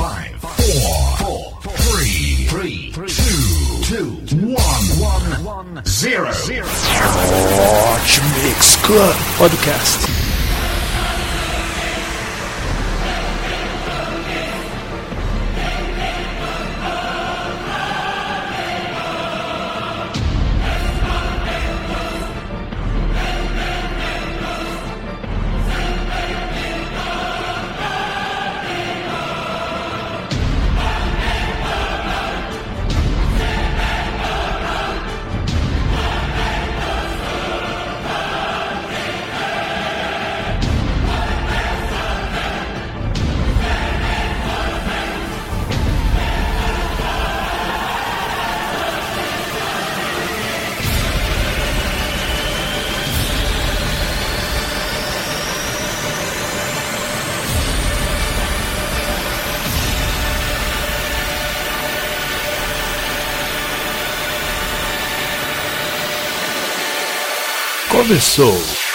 five, four, four, three, three, two, two, one, one, zero, zero. Hot Mix Club Podcast. Começou.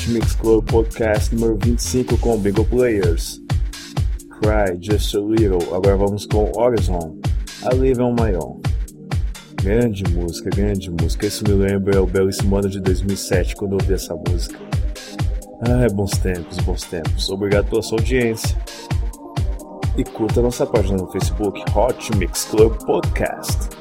Hot Mix Club Podcast número 25 com Bingo Players. Cry Just a Little, agora vamos com Horizon, A on My Own. Grande música, grande música. Isso me lembra o belíssimo ano de 2007 quando eu ouvi essa música. Ah, bons tempos, bons tempos. Obrigado pela sua audiência. E curta nossa página no Facebook Hot Mix Club Podcast.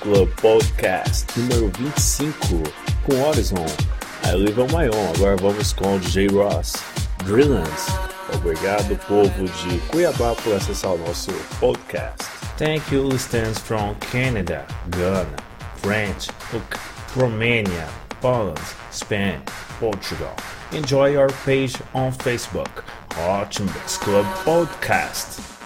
Club Podcast número 25 com Horizon. I Live on My Own. Agora vamos com o DJ Ross. Drillans. Obrigado, povo de Cuiabá, por acessar o nosso podcast. Thank you, listeners from Canada, Ghana, France, Romania, Poland, Spain, Portugal. Enjoy our page on Facebook, Hot Club Podcast.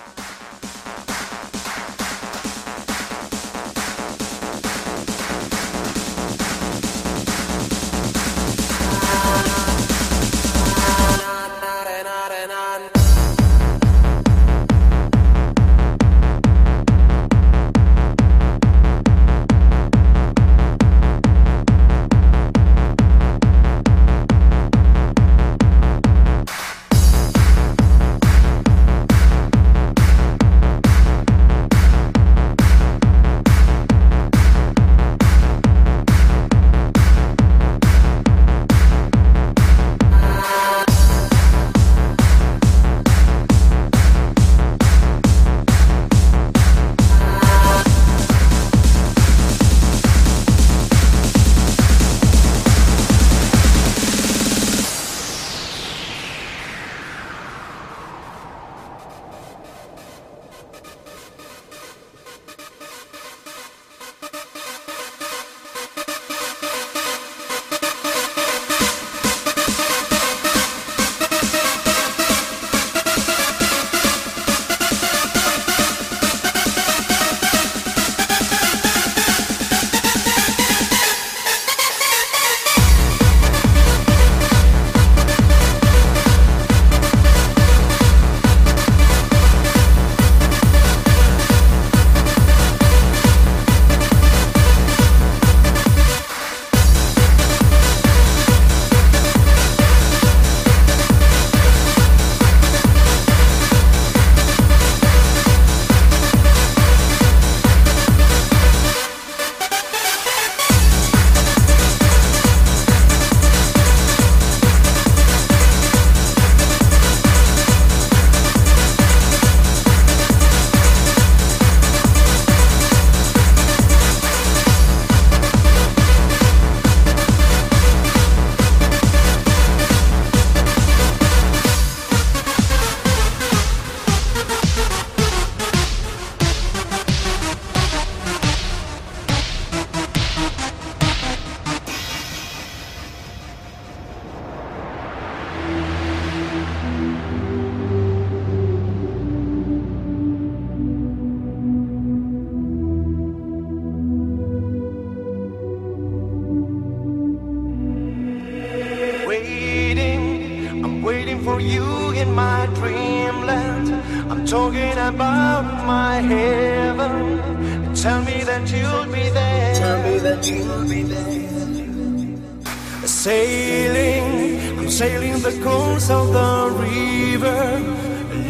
about my heaven. Tell me that you'll be there. Tell me that you'll be there. Sailing, I'm sailing the course of the river,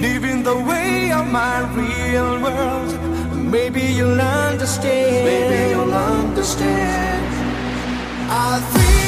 leaving the way of my real world. Maybe you'll understand. Maybe you'll understand. I think.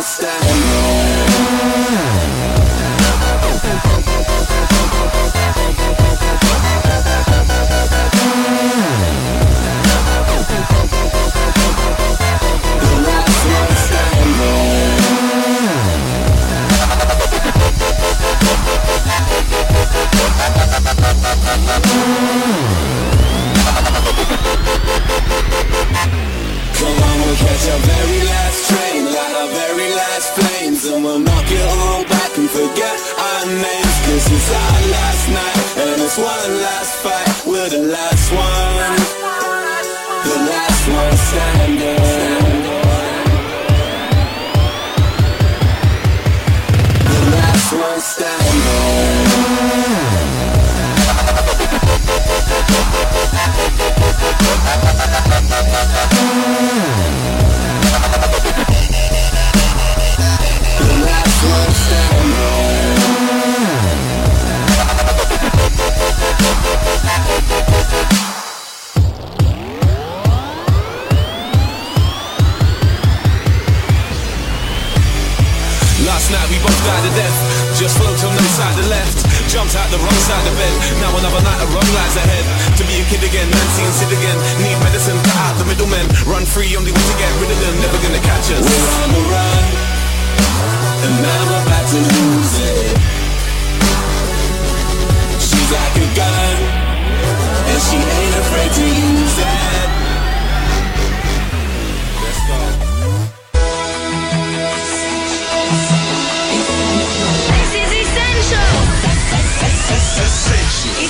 monster.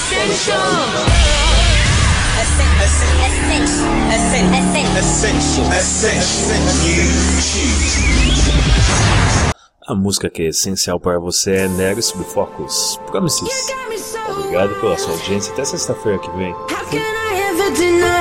Essential. Essential. Essential. Essential. A música que é essencial para você é Never Sob Focus, Promises. Obrigado pela sua audiência até sexta-feira que vem. Fui.